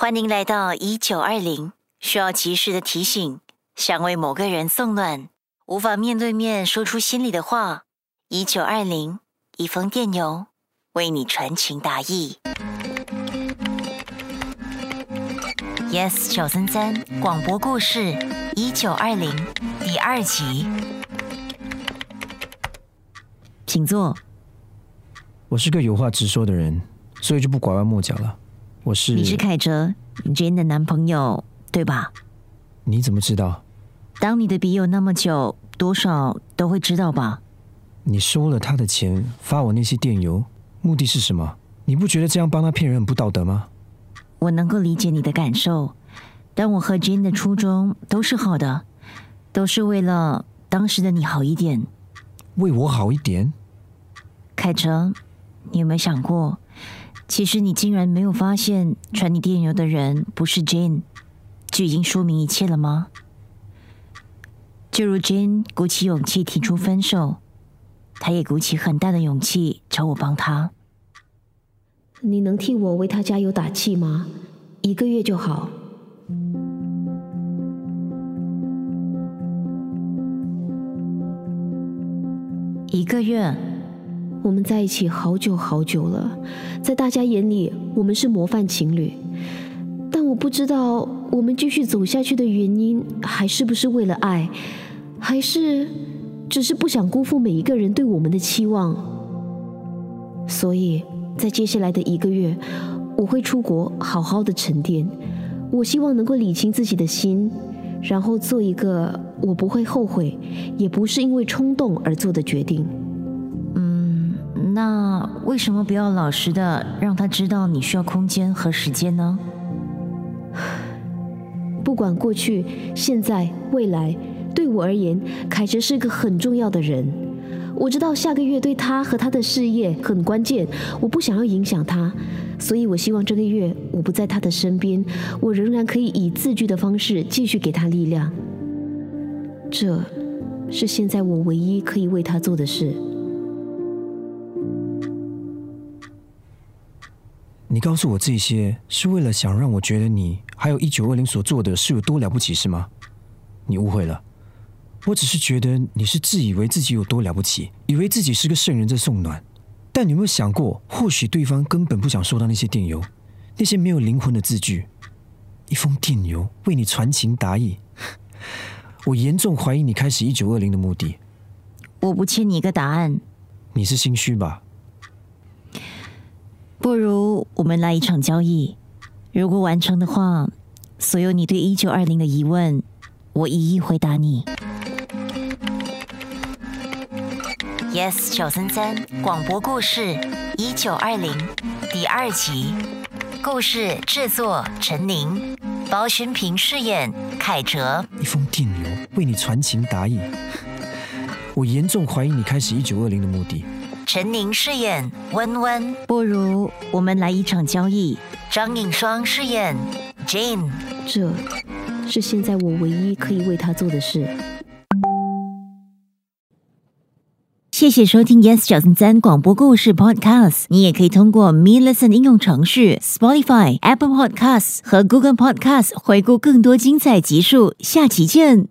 欢迎来到一九二零，需要及时的提醒，想为某个人送暖，无法面对面说出心里的话。一九二零，一封电邮，为你传情达意。Yes，小三三广播故事一九二零第二集，请坐。我是个有话直说的人，所以就不拐弯抹角了。我是你是凯哲 Jane 的男朋友，对吧？你怎么知道？当你的笔友那么久，多少都会知道吧？你收了他的钱，发我那些电邮，目的是什么？你不觉得这样帮他骗人很不道德吗？我能够理解你的感受，但我和 Jane 的初衷都是好的，都是为了当时的你好一点。为我好一点？凯哲，你有没有想过，其实你竟然没有发现传你电邮的人不是 Jane，就已经说明一切了吗？就如 Jane 鼓起勇气提出分手，他也鼓起很大的勇气找我帮他。你能替我为他加油打气吗？一个月就好。一个月，我们在一起好久好久了，在大家眼里我们是模范情侣，但我不知道我们继续走下去的原因，还是不是为了爱，还是只是不想辜负每一个人对我们的期望。所以在接下来的一个月，我会出国好好的沉淀，我希望能够理清自己的心，然后做一个我不会后悔，也不是因为冲动而做的决定。那为什么不要老实的让他知道你需要空间和时间呢？不管过去、现在、未来，对我而言，凯哲是个很重要的人。我知道下个月对他和他的事业很关键，我不想要影响他，所以我希望这个月我不在他的身边，我仍然可以以字句的方式继续给他力量。这，是现在我唯一可以为他做的事。你告诉我这些，是为了想让我觉得你还有一九二零所做的是有多了不起，是吗？你误会了，我只是觉得你是自以为自己有多了不起，以为自己是个圣人在送暖。但你有没有想过，或许对方根本不想收到那些电邮，那些没有灵魂的字句，一封电邮为你传情达意。我严重怀疑你开始一九二零的目的。我不欠你一个答案，你是心虚吧？不如我们来一场交易，如果完成的话，所有你对一九二零的疑问，我一一回答你。Yes，小三三广播故事一九二零第二集，故事制作陈宁，包勋平饰演凯哲。一封电邮为你传情达意。我严重怀疑你开始一九二零的目的。陈宁饰演温温，不如我们来一场交易。张颖双饰演 Jane，这，是现在我唯一可以为他做的事。谢谢收听 Yes 小三三广播故事 Podcast。你也可以通过 Me Listen 应用程序、Spotify、Apple Podcasts 和 Google Podcasts 回顾更多精彩集数。下期见。